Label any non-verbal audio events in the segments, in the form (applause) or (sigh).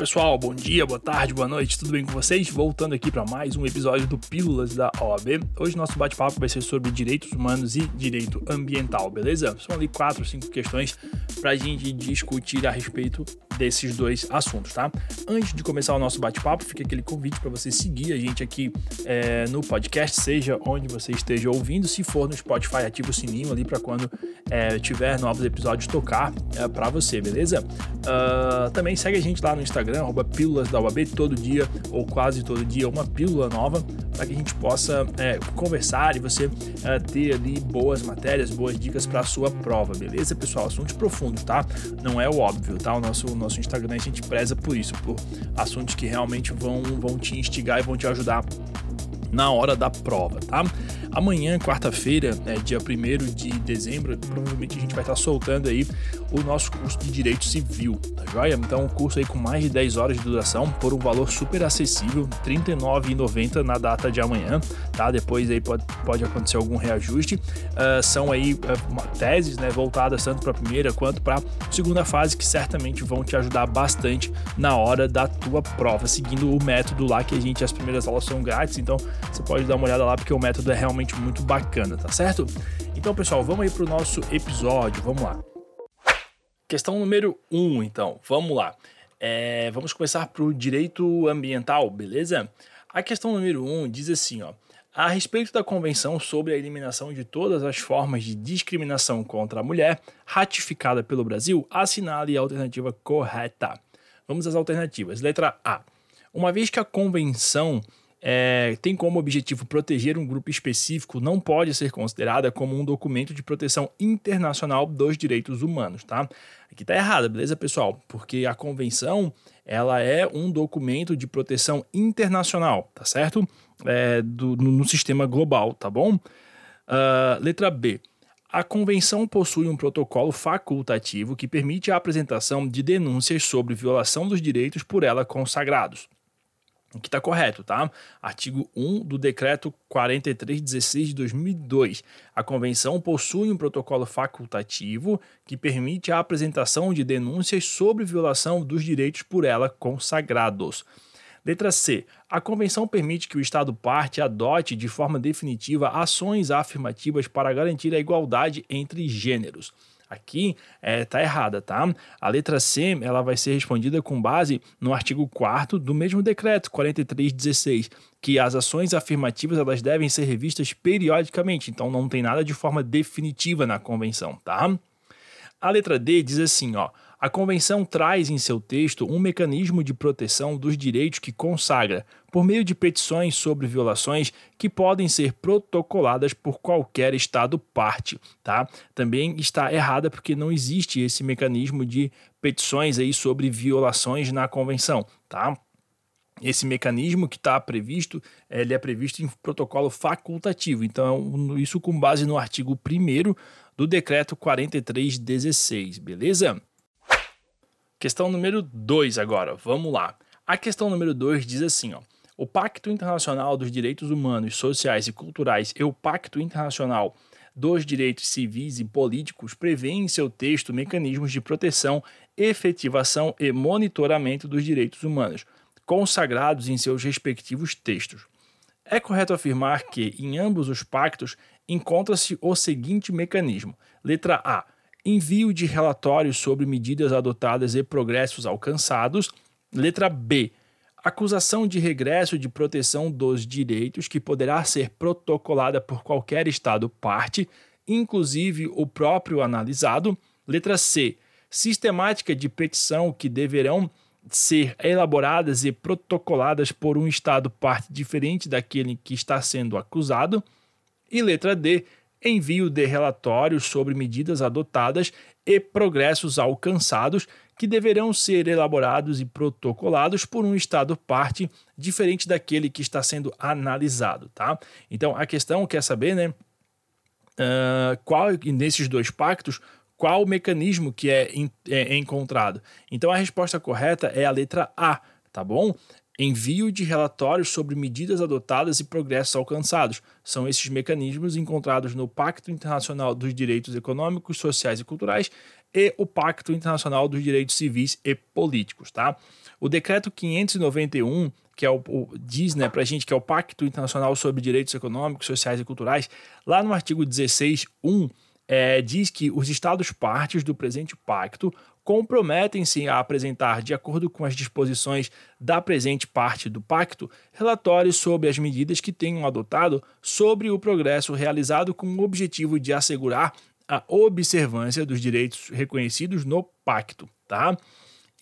pessoal, bom dia, boa tarde, boa noite, tudo bem com vocês? Voltando aqui para mais um episódio do Pílulas da OAB. Hoje nosso bate-papo vai ser sobre direitos humanos e direito ambiental, beleza? São ali quatro, cinco questões para a gente discutir a respeito desses dois assuntos, tá? Antes de começar o nosso bate-papo, fica aquele convite para você seguir a gente aqui é, no podcast, seja onde você esteja ouvindo. Se for no Spotify, ativa o sininho ali para quando é, tiver novos episódios tocar é, para você, beleza? Uh, também segue a gente lá no Instagram, arroba pílulas da UAB, todo dia ou quase todo dia uma pílula nova para que a gente possa é, conversar e você é, ter ali boas matérias, boas dicas para a sua prova, beleza, pessoal? Assuntos profundos, tá? Não é o óbvio, tá? O nosso, nosso nosso Instagram a gente preza por isso, por assuntos que realmente vão, vão te instigar e vão te ajudar na hora da prova, tá? Amanhã, quarta-feira, é, dia 1 de dezembro, provavelmente a gente vai estar soltando aí o nosso curso de Direito Civil, tá joia? Então, um curso aí com mais de 10 horas de duração por um valor super acessível, R$ 39,90 na data de amanhã, tá? Depois aí pode, pode acontecer algum reajuste. Uh, são aí uh, teses, né, voltadas tanto para a primeira quanto para a segunda fase, que certamente vão te ajudar bastante na hora da tua prova, seguindo o método lá que a gente, as primeiras aulas são grátis, então você pode dar uma olhada lá porque o método é realmente muito bacana, tá certo? Então, pessoal, vamos aí para o nosso episódio, vamos lá. Questão número 1, um, então, vamos lá. É, vamos começar para o direito ambiental, beleza? A questão número 1 um diz assim, ó. A respeito da Convenção sobre a Eliminação de Todas as Formas de Discriminação contra a Mulher, ratificada pelo Brasil, assinale a alternativa correta. Vamos às alternativas. Letra A. Uma vez que a Convenção é, tem como objetivo proteger um grupo específico, não pode ser considerada como um documento de proteção internacional dos direitos humanos, tá? Aqui tá errado, beleza, pessoal? Porque a convenção ela é um documento de proteção internacional, tá certo? É, do, no, no, sistema global, tá bom? Uh, letra B. A convenção possui um protocolo facultativo que permite a apresentação de denúncias sobre violação dos direitos por ela consagrados que está correto, tá? Artigo 1 do Decreto 4316 de 2002. A Convenção possui um protocolo facultativo que permite a apresentação de denúncias sobre violação dos direitos por ela consagrados. Letra C. A Convenção permite que o Estado parte adote de forma definitiva ações afirmativas para garantir a igualdade entre gêneros aqui é, tá errada, tá? A letra C ela vai ser respondida com base no artigo 4 do mesmo decreto 4316, que as ações afirmativas elas devem ser revistas periodicamente, então não tem nada de forma definitiva na convenção, tá? A letra D diz assim, ó: a Convenção traz em seu texto um mecanismo de proteção dos direitos que consagra, por meio de petições sobre violações que podem ser protocoladas por qualquer Estado parte. Tá? Também está errada porque não existe esse mecanismo de petições aí sobre violações na Convenção. Tá? esse mecanismo que está previsto, ele é previsto em protocolo facultativo. Então, isso com base no artigo 1 do decreto 4316, beleza? Questão número 2 agora, vamos lá. A questão número 2 diz assim, ó. O Pacto Internacional dos Direitos Humanos, Sociais e Culturais e o Pacto Internacional dos Direitos Civis e Políticos prevê em seu texto mecanismos de proteção, efetivação e monitoramento dos direitos humanos, consagrados em seus respectivos textos. É correto afirmar que, em ambos os pactos, encontra-se o seguinte mecanismo: letra A envio de relatórios sobre medidas adotadas e progressos alcançados. Letra B. Acusação de regresso de proteção dos direitos que poderá ser protocolada por qualquer Estado parte, inclusive o próprio analisado. Letra C. Sistemática de petição que deverão ser elaboradas e protocoladas por um Estado parte diferente daquele que está sendo acusado. E letra D envio de relatórios sobre medidas adotadas e progressos alcançados que deverão ser elaborados e protocolados por um Estado parte diferente daquele que está sendo analisado, tá? Então a questão quer saber, né? Uh, qual nesses dois pactos qual o mecanismo que é, é, é encontrado? Então a resposta correta é a letra A, tá bom? Envio de relatórios sobre medidas adotadas e progressos alcançados. São esses mecanismos encontrados no Pacto Internacional dos Direitos Econômicos, Sociais e Culturais e o Pacto Internacional dos Direitos Civis e Políticos, tá? O decreto 591 que é o, o diz, né, pra gente que é o Pacto Internacional sobre Direitos Econômicos, Sociais e Culturais, lá no artigo 16.1, é, diz que os estados partes do presente pacto comprometem-se a apresentar, de acordo com as disposições da presente parte do pacto, relatórios sobre as medidas que tenham adotado sobre o progresso realizado com o objetivo de assegurar a observância dos direitos reconhecidos no pacto, tá?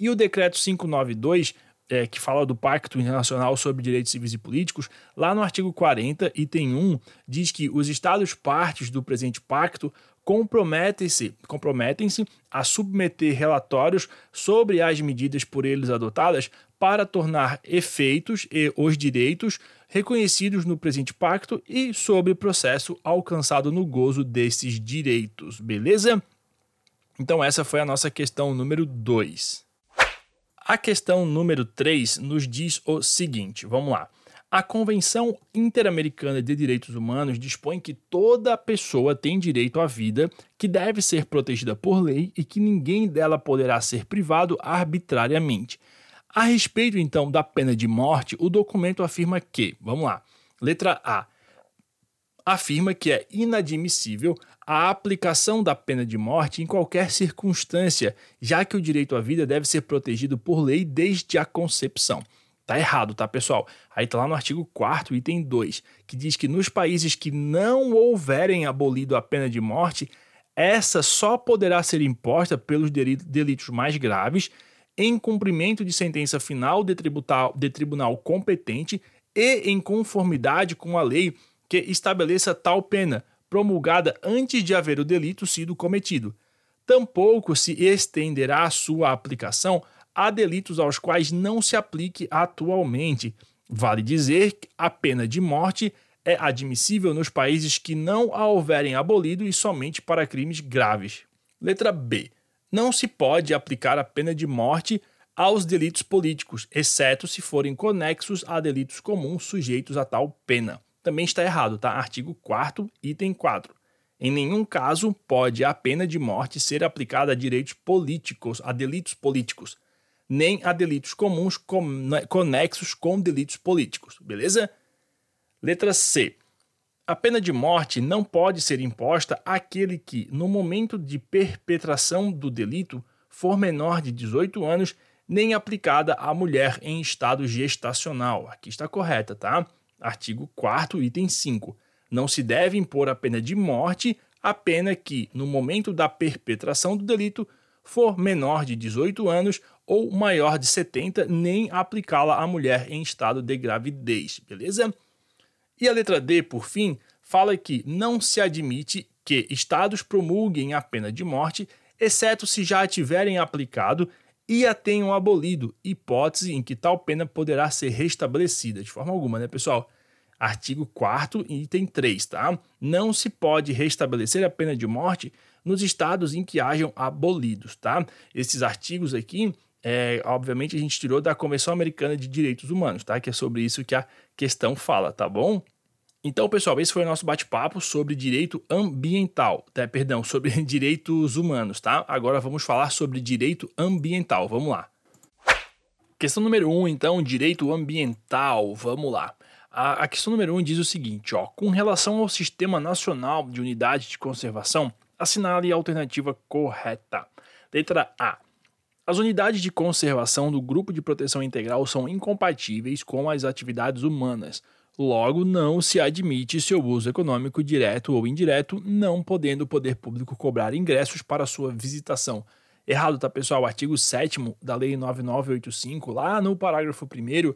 E o decreto 592 é, que fala do Pacto Internacional sobre Direitos Civis e Políticos, lá no artigo 40, item 1, diz que os Estados partes do presente pacto comprometem-se comprometem a submeter relatórios sobre as medidas por eles adotadas para tornar efeitos e os direitos reconhecidos no presente pacto e sobre o processo alcançado no gozo desses direitos, beleza? Então essa foi a nossa questão número 2. A questão número 3 nos diz o seguinte: vamos lá. A Convenção Interamericana de Direitos Humanos dispõe que toda pessoa tem direito à vida, que deve ser protegida por lei e que ninguém dela poderá ser privado arbitrariamente. A respeito, então, da pena de morte, o documento afirma que, vamos lá, letra A, afirma que é inadmissível a aplicação da pena de morte em qualquer circunstância, já que o direito à vida deve ser protegido por lei desde a concepção. Tá errado, tá, pessoal? Aí tá lá no artigo 4 item 2, que diz que nos países que não houverem abolido a pena de morte, essa só poderá ser imposta pelos delitos mais graves, em cumprimento de sentença final de, de tribunal competente e em conformidade com a lei que estabeleça tal pena, promulgada antes de haver o delito sido cometido. Tampouco se estenderá sua aplicação a delitos aos quais não se aplique atualmente. Vale dizer que a pena de morte é admissível nos países que não a houverem abolido e somente para crimes graves. Letra B. Não se pode aplicar a pena de morte aos delitos políticos, exceto se forem conexos a delitos comuns sujeitos a tal pena. Também está errado, tá? Artigo 4 item 4. Em nenhum caso pode a pena de morte ser aplicada a direitos políticos, a delitos políticos nem a delitos comuns né, conexos com delitos políticos, beleza? Letra C. A pena de morte não pode ser imposta àquele que, no momento de perpetração do delito, for menor de 18 anos, nem aplicada à mulher em estado gestacional. Aqui está correta, tá? Artigo 4 item 5. Não se deve impor a pena de morte a pena que, no momento da perpetração do delito, for menor de 18 anos ou maior de 70, nem aplicá-la à mulher em estado de gravidez, beleza? E a letra D, por fim, fala que não se admite que estados promulguem a pena de morte, exceto se já a tiverem aplicado e a tenham abolido, hipótese em que tal pena poderá ser restabelecida, de forma alguma, né, pessoal? Artigo 4 item 3, tá? Não se pode restabelecer a pena de morte nos estados em que hajam abolidos, tá? Esses artigos aqui, é, obviamente, a gente tirou da Convenção Americana de Direitos Humanos, tá? Que é sobre isso que a questão fala, tá bom? Então, pessoal, esse foi o nosso bate-papo sobre direito ambiental, tá? perdão, sobre (laughs) direitos humanos, tá? Agora vamos falar sobre direito ambiental, vamos lá. Questão número 1, um, então, direito ambiental, vamos lá. A, a questão número 1 um diz o seguinte, ó, com relação ao Sistema Nacional de Unidade de Conservação, Assinale a alternativa correta. Letra A. As unidades de conservação do Grupo de Proteção Integral são incompatíveis com as atividades humanas. Logo, não se admite seu uso econômico direto ou indireto, não podendo o poder público cobrar ingressos para sua visitação. Errado, tá, pessoal? O artigo 7 da Lei 9985, lá no parágrafo 1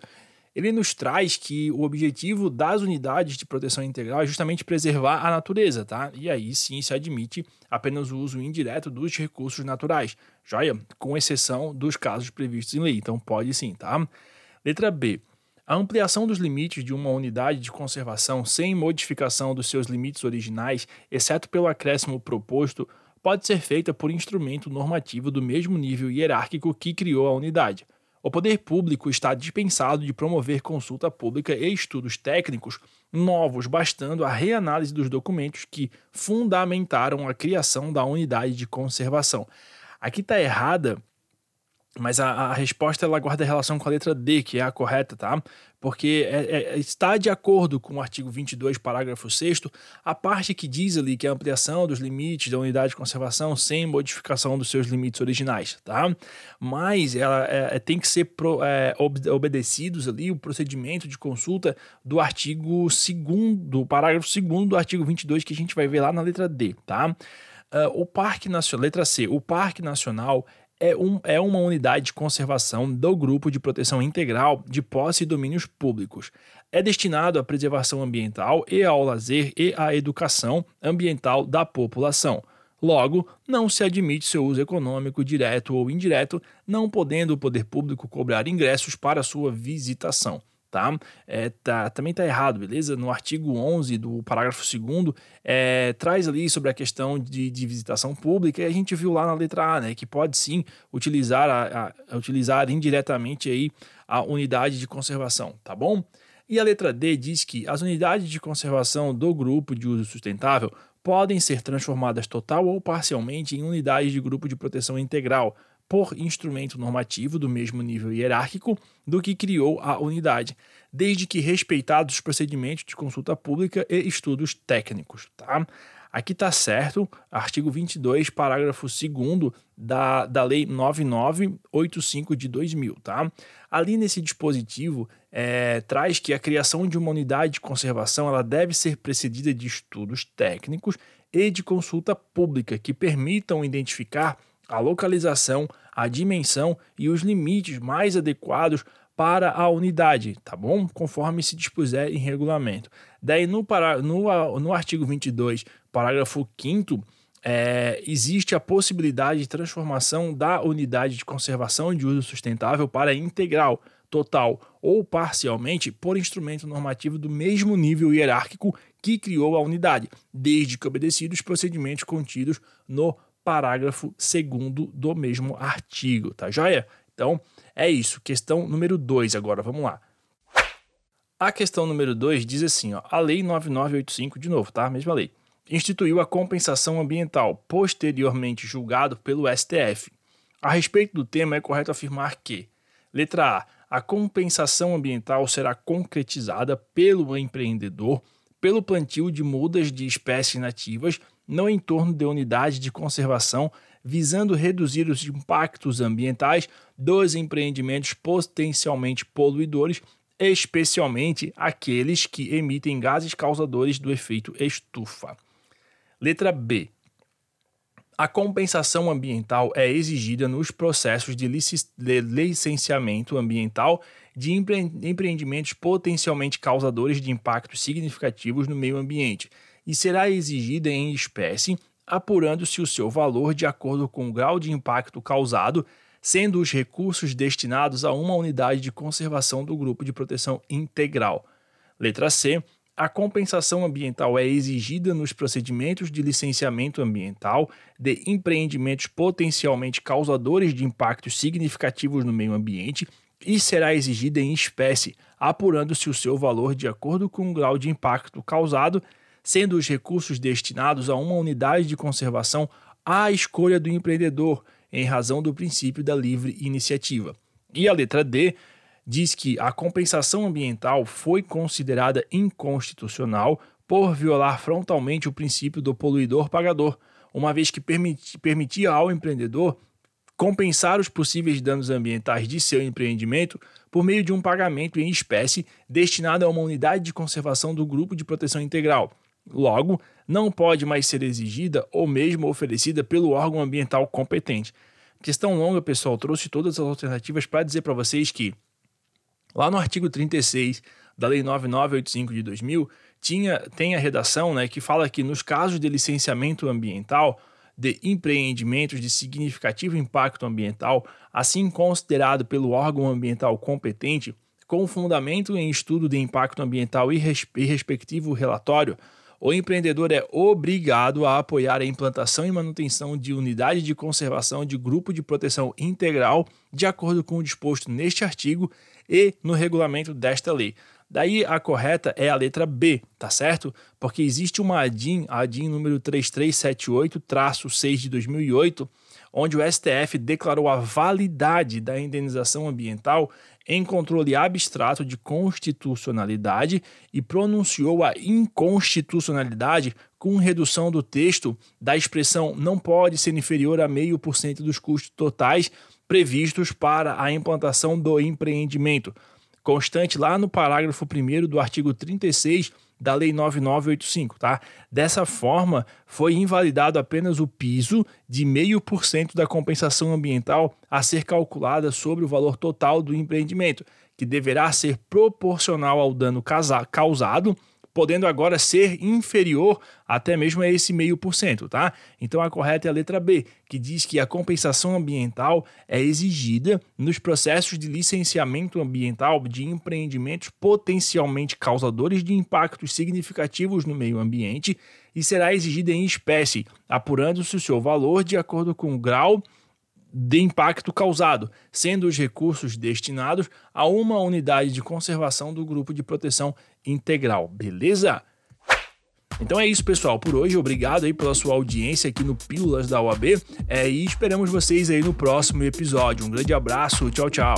ele nos traz que o objetivo das unidades de proteção integral é justamente preservar a natureza, tá? E aí sim se admite apenas o uso indireto dos recursos naturais, joia? Com exceção dos casos previstos em lei. Então pode sim, tá? Letra B. A ampliação dos limites de uma unidade de conservação sem modificação dos seus limites originais, exceto pelo acréscimo proposto, pode ser feita por instrumento normativo do mesmo nível hierárquico que criou a unidade O poder público está dispensado de promover consulta pública e estudos técnicos novos, bastando a reanálise dos documentos que fundamentaram a criação da unidade de conservação. Aqui está errada mas a, a, resposta ela guarda relação com a letra D, que é a correta, tá? Porque é, é, está de acordo com o artigo 22, parágrafo 6, a parte que diz ali que é a ampliação dos limites da unidade de conservação sem modificação dos seus limites originais, tá? Mas ela é, é tem que ser pro, é, ob, obedecidos ali o procedimento de consulta do artigo 2, do parágrafo 2 do artigo 22, que a gente vai ver lá na letra D, tá? Uh, o Parque Nacional, letra C, o Parque Nacional é, um, é uma unidade de conservação do Grupo de Proteção Integral de Posse e Domínios Públicos. É destinado à preservação ambiental e ao lazer e à educação ambiental da população. Logo, não se admite seu uso econômico direto ou indireto, não podendo o poder público cobrar ingressos para sua visitação tá? É, tá também tá errado, beleza? No artigo 11 do parágrafo 2 é, traz ali sobre a questão de, de, visitação pública e a gente viu lá na letra A, né, que pode sim utilizar, a, a, utilizar indiretamente aí a unidade de conservação, tá bom? E a letra D diz que as unidades de conservação do grupo de uso sustentável podem ser transformadas total ou parcialmente em unidades de grupo de proteção integral, por instrumento normativo do mesmo nível hierárquico do que criou a unidade, desde que respeitados os procedimentos de consulta pública e estudos técnicos. Tá? Aqui está certo, artigo 22, parágrafo 2 da, da Lei 9985 de 2000. Tá? Ali nesse dispositivo, é, traz que a criação de uma unidade de conservação ela deve ser precedida de estudos técnicos e de consulta pública que permitam identificar a localização, a dimensão e os limites mais adequados para a unidade, tá bom? Conforme se dispuser em regulamento. Daí, no, para, no, no artigo 22, parágrafo 5 é, existe a possibilidade de transformação da unidade de conservação de uso sustentável para integral, total ou parcialmente por instrumento normativo do mesmo nível hierárquico que criou a unidade, desde que obedecidos os procedimentos contidos no parágrafo 2 do mesmo artigo, tá joia? Então, é isso. Questão número 2 agora, vamos lá. A questão número 2 diz assim, ó, a Lei 9985, de novo, tá? Mesma lei. Instituiu a compensação ambiental, posteriormente julgado pelo STF. A respeito do tema, é correto afirmar que, letra A, a compensação ambiental será concretizada pelo empreendedor pelo plantio de mudas de espécies nativas no entorno de unidade de conservação, visando reduzir os impactos ambientais dos empreendimentos potencialmente poluidores, especialmente aqueles que emitem gases causadores do efeito estufa. Letra B. A compensação ambiental é exigida nos processos de licenciamento ambiental de empreendimentos potencialmente causadores de impactos significativos no meio ambiente e será exigida em espécie, apurando-se o seu valor de acordo com o grau de impacto causado, sendo os recursos destinados a uma unidade de conservação do grupo de proteção integral. Letra C. A compensação ambiental é exigida nos procedimentos de licenciamento ambiental de empreendimentos potencialmente causadores de impactos significativos no meio ambiente e será exigida em espécie, apurando-se o seu valor de acordo com o grau de impacto causado sendo os recursos destinados a uma unidade de conservação à escolha do empreendedor, em razão do princípio da livre iniciativa. E a letra D diz que a compensação ambiental foi considerada inconstitucional por violar frontalmente o princípio do poluidor pagador, uma vez que permitia ao empreendedor compensar os possíveis danos ambientais de seu empreendimento por meio de um pagamento em espécie destinado a uma unidade de conservação do grupo de proteção integral, Logo, não pode mais ser exigida ou mesmo oferecida pelo órgão ambiental competente. Questão longa, pessoal, trouxe todas as alternativas para dizer para vocês que lá no artigo 36 da Lei 9985 de 2000 tinha, tem a redação né, que fala que nos casos de licenciamento ambiental de empreendimentos de significativo impacto ambiental, assim considerado pelo órgão ambiental competente, com fundamento em estudo de impacto ambiental e, respectivo relatório, o empreendedor é obrigado a apoiar a implantação e manutenção de unidade de conservação de grupo de proteção integral, de acordo com o disposto neste artigo e no regulamento desta lei. Daí a correta é a letra B, tá certo? Porque existe uma ADIM, a ADIM número 3378-6 de 2008, onde o STF declarou a validade da indenização ambiental em controle abstrato de constitucionalidade e pronunciou a inconstitucionalidade com redução do texto da expressão não pode ser inferior a meio por cento dos custos totais previstos para a implantação do empreendimento, constante lá no parágrafo 1 do artigo 36 da Lei 9985, tá? Dessa forma, foi invalidado apenas o piso de 0,5% da compensação ambiental a ser calculada sobre o valor total do empreendimento, que deverá ser proporcional ao dano causado podendo agora ser inferior até mesmo a esse meio por cento, tá? Então a correta é a letra B, que diz que a compensação ambiental é exigida nos processos de licenciamento ambiental de empreendimentos potencialmente causadores de impactos significativos no meio ambiente e será exigida em espécie, apurando-se o seu valor de acordo com o grau de impacto causado, sendo os recursos destinados a uma unidade de conservação do grupo de proteção integral, beleza? Então é isso, pessoal, por hoje. Obrigado aí pela sua audiência aqui no Pílulas da OAB é, e esperamos vocês aí no próximo episódio. Um grande abraço, tchau, tchau.